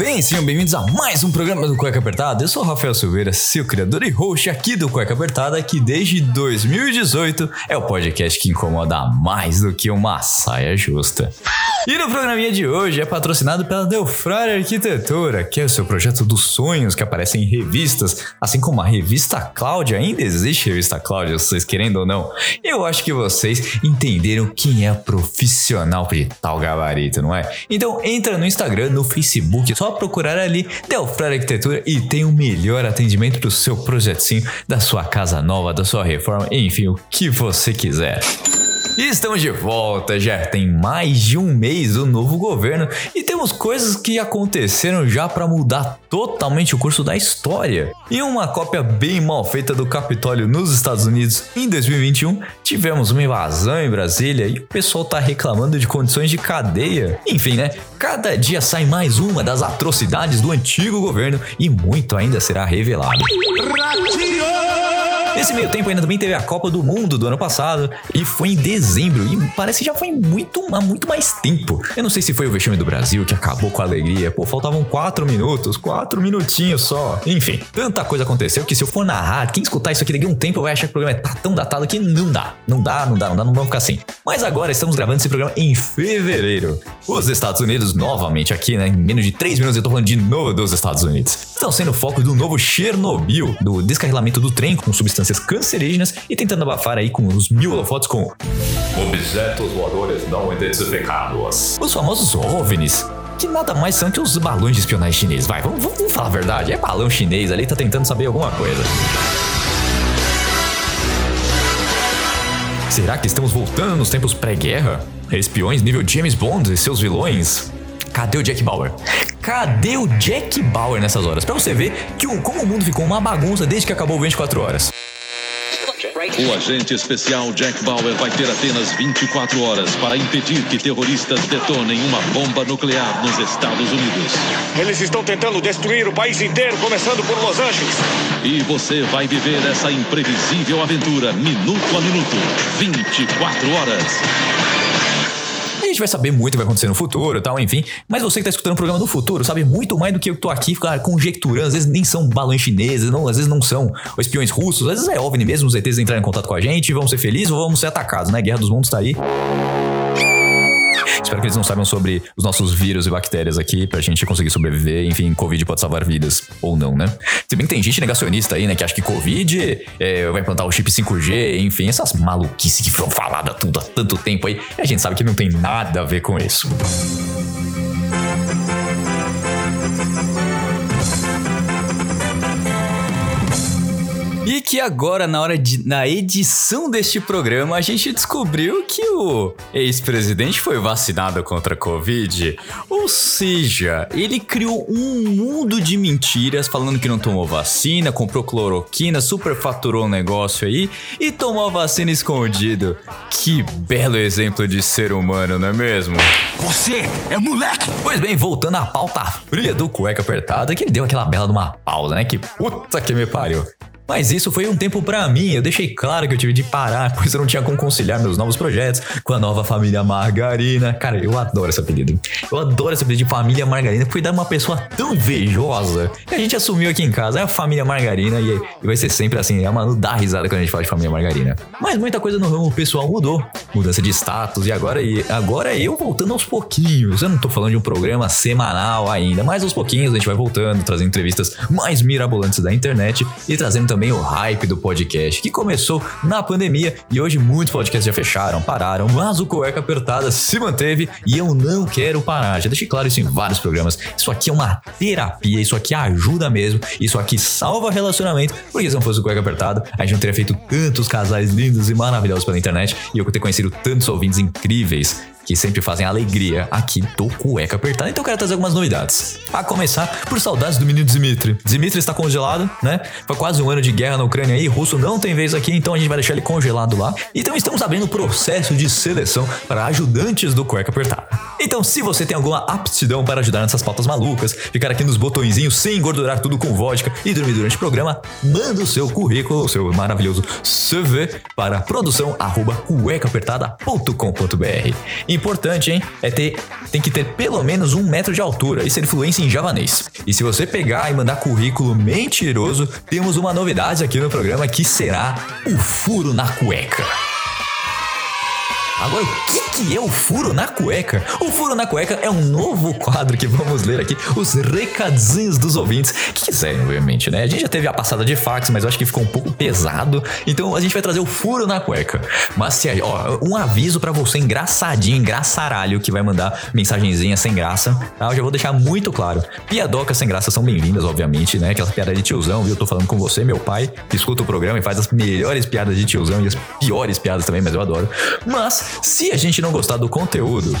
Bem? Sejam bem-vindos a mais um programa do Cueca Apertada. Eu sou o Rafael Silveira, seu criador e host aqui do Cueca Apertada, que desde 2018 é o podcast que incomoda mais do que uma saia justa. E no programinha de hoje é patrocinado pela Delfrare Arquitetura, que é o seu projeto dos sonhos que aparece em revistas, assim como a revista Cláudia. Ainda existe revista Cláudia, vocês querendo ou não. Eu acho que vocês entenderam quem é profissional de tal gabarito, não é? Então entra no Instagram, no Facebook, só procurar ali Delfrare Arquitetura e tem o melhor atendimento do seu projetinho, da sua casa nova, da sua reforma, enfim, o que você quiser. E estamos de volta, já tem mais de um mês do novo governo e temos coisas que aconteceram já para mudar totalmente o curso da história. Em uma cópia bem mal feita do Capitólio nos Estados Unidos em 2021, tivemos uma invasão em Brasília e o pessoal tá reclamando de condições de cadeia. Enfim, né? Cada dia sai mais uma das atrocidades do antigo governo e muito ainda será revelado. Nesse meio tempo ainda também teve a Copa do Mundo do ano passado e foi em dezembro e parece que já foi muito, há muito mais tempo. Eu não sei se foi o vexame do Brasil que acabou com a alegria. Pô, faltavam quatro minutos, quatro minutinhos só. Enfim, tanta coisa aconteceu que se eu for narrar, quem escutar isso aqui daqui a um tempo vai achar que o programa tá tão datado que não dá. Não dá, não dá, não dá, não vamos ficar assim. Mas agora estamos gravando esse programa em fevereiro. Os Estados Unidos, novamente aqui, né? Em menos de três minutos eu tô falando de novo dos Estados Unidos. Estão sendo foco do novo Chernobyl, do descarrilamento do trem com substâncias substâncias cancerígenas e tentando abafar aí com os mil holofotes com objetos voadores não identificados. Os famosos OVNIs, que nada mais são que os balões de espionagem chineses. Vai, vamos, vamos falar a verdade. É balão chinês ali, tá tentando saber alguma coisa. Será que estamos voltando nos tempos pré-guerra? Espiões nível James Bond e seus vilões? Cadê o Jack Bauer? Cadê o Jack Bauer nessas horas? Pra você ver que o, como o mundo ficou uma bagunça desde que acabou 24 horas. O agente especial Jack Bauer vai ter apenas 24 horas para impedir que terroristas detonem uma bomba nuclear nos Estados Unidos. Eles estão tentando destruir o país inteiro, começando por Los Angeles. E você vai viver essa imprevisível aventura minuto a minuto, 24 horas gente vai saber muito o que vai acontecer no futuro e tal, enfim. Mas você que tá escutando o programa do futuro sabe muito mais do que eu tô aqui cara, conjecturando. Às vezes nem são balões chineses, não, às vezes não são espiões russos, às vezes é OVNI mesmo, os ETs entrarem em contato com a gente, vamos ser felizes ou vamos ser atacados, né? Guerra dos Mundos tá aí. Espero que eles não saibam sobre os nossos vírus e bactérias aqui pra gente conseguir sobreviver. Enfim, Covid pode salvar vidas ou não, né? Se bem que tem gente negacionista aí, né? Que acha que Covid é, vai implantar o chip 5G, enfim, essas maluquices que foram faladas tudo há tanto tempo aí. E a gente sabe que não tem nada a ver com isso. E que agora, na hora de, na edição deste programa, a gente descobriu que o ex-presidente foi vacinado contra a Covid. Ou seja, ele criou um mundo de mentiras falando que não tomou vacina, comprou cloroquina, superfaturou um negócio aí e tomou a vacina escondido. Que belo exemplo de ser humano, não é mesmo? Você é moleque! Pois bem, voltando à pauta fria do cueca apertada, que ele deu aquela bela de uma pausa, né? Que puta que me pariu. Mas isso foi um tempo para mim. Eu deixei claro que eu tive de parar, pois eu não tinha como conciliar meus novos projetos com a nova família Margarina. Cara, eu adoro esse apelido. Eu adoro esse apelido de família Margarina, porque dá uma pessoa tão invejosa a gente assumiu aqui em casa. É a família Margarina e, vai ser sempre assim. É uma dá risada quando a gente fala de família Margarina. Mas muita coisa no ramo pessoal mudou. Mudança de status e agora, e agora eu voltando aos pouquinhos. Eu não tô falando de um programa semanal ainda, mas aos pouquinhos a gente vai voltando, trazendo entrevistas mais mirabolantes da internet e trazendo também também o hype do podcast, que começou na pandemia e hoje muitos podcasts já fecharam, pararam, mas o Cueca Apertada se manteve e eu não quero parar. Já deixei claro isso em vários programas. Isso aqui é uma terapia, isso aqui ajuda mesmo, isso aqui salva relacionamento, porque se não fosse o Cueca Apertada, a gente não teria feito tantos casais lindos e maravilhosos pela internet e eu ter conhecido tantos ouvintes incríveis que sempre fazem alegria aqui do Cueca Apertada. Então eu quero trazer algumas novidades. A começar por saudades do menino Dmitry. Dmitry está congelado, né? Foi quase um ano de guerra na Ucrânia aí, russo não tem vez aqui, então a gente vai deixar ele congelado lá. Então estamos abrindo o processo de seleção para ajudantes do Cueca Apertada. Então, se você tem alguma aptidão para ajudar nessas pautas malucas, ficar aqui nos botõezinhos sem engordurar tudo com vodka e dormir durante o programa, manda o seu currículo, o seu maravilhoso CV para produção@cuecapertada.com.br. Importante, hein? É ter tem que ter pelo menos um metro de altura e ser fluência em javanês. E se você pegar e mandar currículo mentiroso, temos uma novidade aqui no programa que será o furo na cueca. Agora, o que, que é o furo na cueca? O furo na cueca é um novo quadro que vamos ler aqui, os recadinhos dos ouvintes, que quiserem, obviamente, né? A gente já teve a passada de fax, mas eu acho que ficou um pouco pesado, então a gente vai trazer o furo na cueca. Mas se, ó, um aviso para você engraçadinho, engraçaralho, que vai mandar mensagenzinha sem graça, tá? Eu já vou deixar muito claro. Piadocas sem graça são bem-vindas, obviamente, né? Aquela piada de tiozão, viu? Eu tô falando com você, meu pai, escuta o programa e faz as melhores piadas de tiozão e as piores piadas também, mas eu adoro. Mas se a gente não gostar do conteúdo,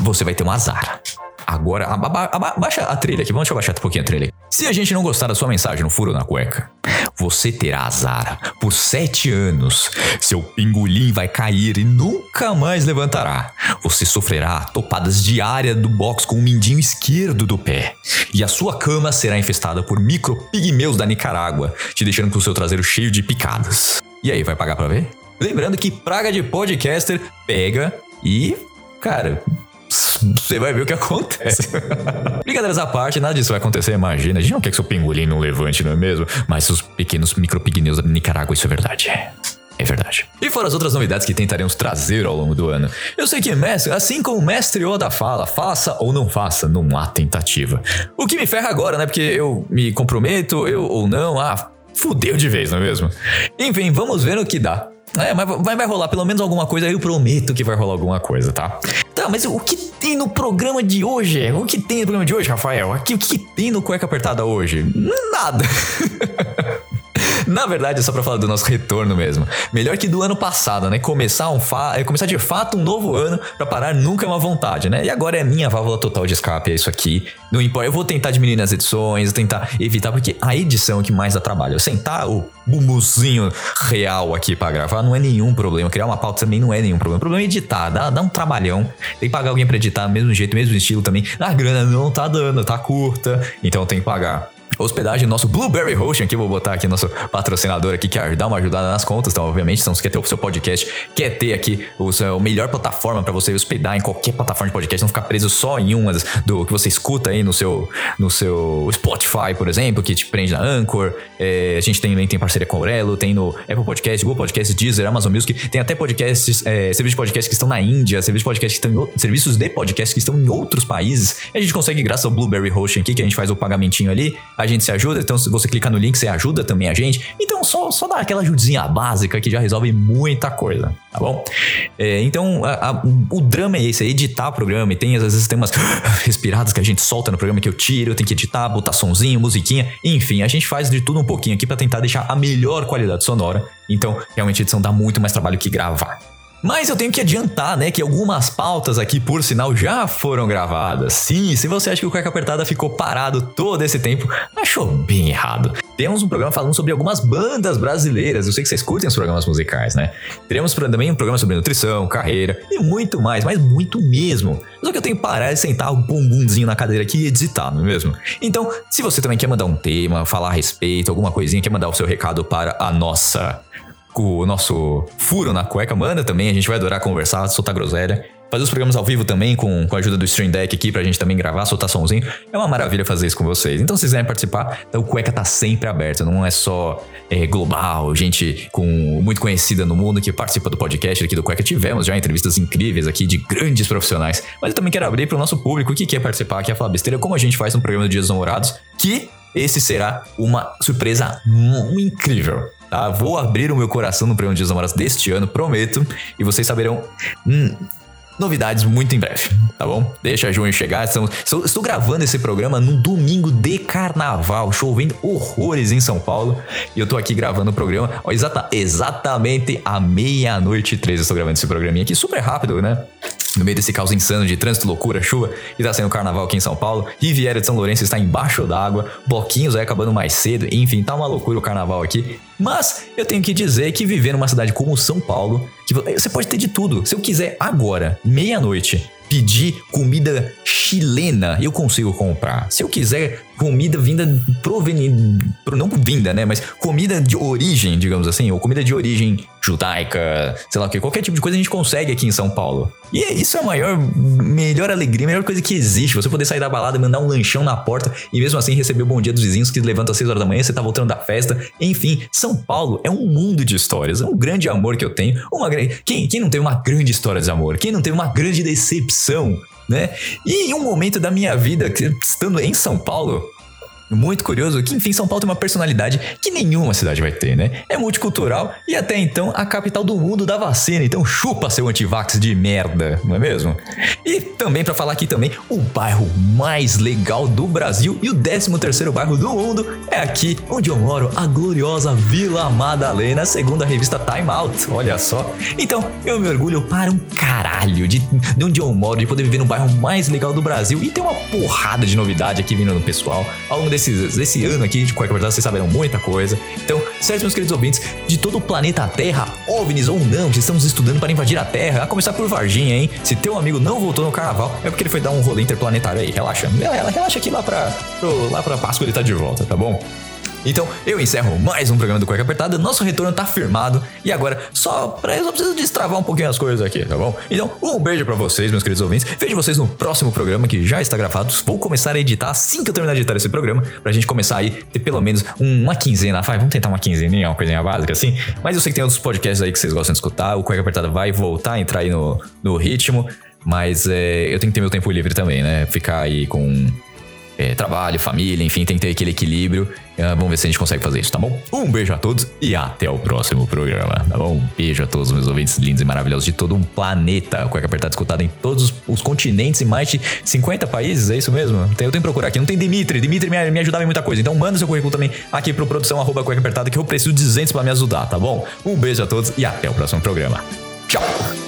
você vai ter um azar. Agora, aba aba baixa a trilha aqui. Vamos abaixar um pouquinho a trilha. Se a gente não gostar da sua mensagem no furo na cueca, você terá azar por sete anos. Seu pingolim vai cair e nunca mais levantará. Você sofrerá topadas diárias do box com o mindinho esquerdo do pé. E a sua cama será infestada por micropigmeus da Nicarágua, te deixando com o seu traseiro cheio de picadas. E aí, vai pagar pra ver? Lembrando que praga de podcaster pega e, cara, você vai ver o que acontece. Brincadeiras à parte, nada disso vai acontecer, imagina. A gente não quer que seu pingolim não levante, não é mesmo? Mas os pequenos micropigmeus da Nicarágua, isso é verdade. É verdade. E fora as outras novidades que tentaremos trazer ao longo do ano. Eu sei que mestre, assim como o mestre Oda fala, faça ou não faça, não há tentativa. O que me ferra agora, né? Porque eu me comprometo, eu ou não, ah, fudeu de vez, não é mesmo? Enfim, vamos ver no que dá. É, mas vai, vai rolar pelo menos alguma coisa, eu prometo que vai rolar alguma coisa, tá? Tá, mas o que tem no programa de hoje? O que tem no programa de hoje, Rafael? Aqui, o que tem no Cueca Apertada hoje? Nada. Na verdade, é só pra falar do nosso retorno mesmo. Melhor que do ano passado, né? Começar, um fa é, começar de fato um novo ano pra parar nunca é uma vontade, né? E agora é minha válvula total de escape, é isso aqui. Não importa, eu vou tentar diminuir nas edições, tentar evitar, porque a edição é que mais dá trabalho. Eu sentar o bumbuzinho real aqui pra gravar não é nenhum problema. Criar uma pauta também não é nenhum problema. O problema é editar, dá, dá um trabalhão. Tem que pagar alguém pra editar, mesmo jeito, mesmo estilo também. A grana não tá dando, tá curta, então tem que pagar hospedagem no nosso Blueberry Hosting aqui, vou botar aqui nosso patrocinador aqui, que dá uma ajudada nas contas, então obviamente, se você quer ter o seu podcast, quer ter aqui o seu melhor plataforma para você hospedar em qualquer plataforma de podcast, não ficar preso só em uma do que você escuta aí no seu, no seu Spotify, por exemplo, que te prende na Anchor, é, a gente tem, tem parceria com o Aurelo, tem no Apple Podcast, Google Podcast, Deezer, Amazon Music, tem até podcasts, é, serviços de podcast que estão na Índia, serviços de podcast que estão em, serviços de podcast que estão em outros países, a gente consegue graças ao Blueberry Hosting aqui, que a gente faz o pagamentinho ali, a gente se ajuda, então se você clicar no link, você ajuda também a gente. Então só, só dá aquela ajudinha básica que já resolve muita coisa, tá bom? É, então a, a, o drama é esse, é editar o programa, e tem às vezes tem umas respiradas que a gente solta no programa que eu tiro, eu tenho que editar, botar sonzinho, musiquinha, enfim, a gente faz de tudo um pouquinho aqui para tentar deixar a melhor qualidade sonora. Então, realmente a edição dá muito mais trabalho que gravar. Mas eu tenho que adiantar, né, que algumas pautas aqui, por sinal, já foram gravadas. Sim, se você acha que o Cueca Apertada ficou parado todo esse tempo, achou bem errado. Temos um programa falando sobre algumas bandas brasileiras. Eu sei que vocês curtem os programas musicais, né? Teremos também um programa sobre nutrição, carreira e muito mais, mas muito mesmo. Só que eu tenho que parar de sentar o bumbumzinho na cadeira aqui e editar, não é mesmo? Então, se você também quer mandar um tema, falar a respeito, alguma coisinha, quer mandar o seu recado para a nossa o nosso furo na cueca, manda também, a gente vai adorar conversar, soltar groselha. Fazer os programas ao vivo também, com, com a ajuda do Stream Deck aqui, pra gente também gravar, soltar somzinho. É uma maravilha fazer isso com vocês. Então, se vocês quiserem participar, então, o Cueca tá sempre aberto. Não é só é, global, gente com muito conhecida no mundo que participa do podcast aqui do Cueca. Tivemos já entrevistas incríveis aqui de grandes profissionais. Mas eu também quero abrir pro nosso público que quer participar, quer falar besteira, como a gente faz no programa do Dias Namorados, que esse será uma surpresa incrível. Tá? Vou abrir o meu coração no Prêmio Dias Namorados deste ano, prometo. E vocês saberão. Hum, novidades muito em breve, tá bom? Deixa junho chegar. Estamos, estou, estou gravando esse programa num domingo de carnaval, chovendo horrores em São Paulo. E eu tô aqui gravando o programa ó, exata, exatamente à meia-noite e três. Estou gravando esse programinha aqui super rápido, né? No meio desse caos insano de trânsito, loucura, chuva, e tá sendo carnaval aqui em São Paulo. Riviera de São Lourenço está embaixo d'água, bloquinhos aí acabando mais cedo, enfim, tá uma loucura o carnaval aqui. Mas eu tenho que dizer que viver numa cidade como São Paulo, que você pode ter de tudo. Se eu quiser agora, meia-noite, pedir comida chilena, eu consigo comprar. Se eu quiser comida vinda proveniente, não vinda, né, mas comida de origem, digamos assim, ou comida de origem judaica, sei lá o que, qualquer tipo de coisa a gente consegue aqui em São Paulo. E isso é a maior, melhor alegria, a melhor coisa que existe. Você poder sair da balada mandar um lanchão na porta e mesmo assim receber o bom dia dos vizinhos que levantam às 6 horas da manhã, você tá voltando da festa. Enfim, São Paulo é um mundo de histórias, é um grande amor que eu tenho. Uma grande. Quem, quem não teve uma grande história de amor? Quem não teve uma grande decepção? Né? E em um momento da minha vida, estando em São Paulo, muito curioso que, enfim, São Paulo tem uma personalidade que nenhuma cidade vai ter, né? É multicultural e até então a capital do mundo da vacina, então chupa seu antivax de merda, não é mesmo? E também para falar aqui também, o bairro mais legal do Brasil e o 13 terceiro bairro do mundo é aqui onde eu moro, a gloriosa Vila Madalena, segundo a revista Time Out, olha só. Então, eu me orgulho para um caralho de, de onde eu moro, de poder viver no bairro mais legal do Brasil e tem uma porrada de novidade aqui vindo no pessoal ao longo desse desse, ano aqui de Qualquer Verdade, vocês saberão muita coisa. Então, certo, meus queridos ouvintes, de todo o planeta Terra, OVNIs ou não, que estamos estudando para invadir a Terra, a começar por Varginha, hein? Se teu amigo não voltou no carnaval, é porque ele foi dar um rolê interplanetário aí, relaxa. Relaxa aqui lá pra, pro, lá pra Páscoa ele tá de volta, tá bom? Então, eu encerro mais um programa do Cueca Apertada. Nosso retorno tá firmado. E agora, só pra eu só preciso destravar um pouquinho as coisas aqui, tá bom? Então, um beijo para vocês, meus queridos ouvintes. Vejo vocês no próximo programa que já está gravado. Vou começar a editar assim que eu terminar de editar esse programa, pra gente começar aí ter pelo menos uma quinzena. Vai, vamos tentar uma quinzena, uma coisinha básica assim. Mas eu sei que tem outros podcasts aí que vocês gostam de escutar. O Cueca Apertada vai voltar a entrar aí no, no ritmo. Mas é, eu tenho que ter meu tempo livre também, né? Ficar aí com é, trabalho, família, enfim, tem que ter aquele equilíbrio. Uh, vamos ver se a gente consegue fazer isso, tá bom? Um beijo a todos e até o próximo programa, tá bom? Um beijo a todos os meus ouvintes lindos e maravilhosos de todo um planeta. Cueca Apertada escutado em todos os continentes, em mais de 50 países, é isso mesmo? Eu tenho que procurar aqui. Não tem Dimitri. Dimitri me, me ajudava em muita coisa. Então manda seu currículo também aqui pro produção arroba cueca apertada que eu preciso de 200 pra me ajudar, tá bom? Um beijo a todos e até o próximo programa. Tchau!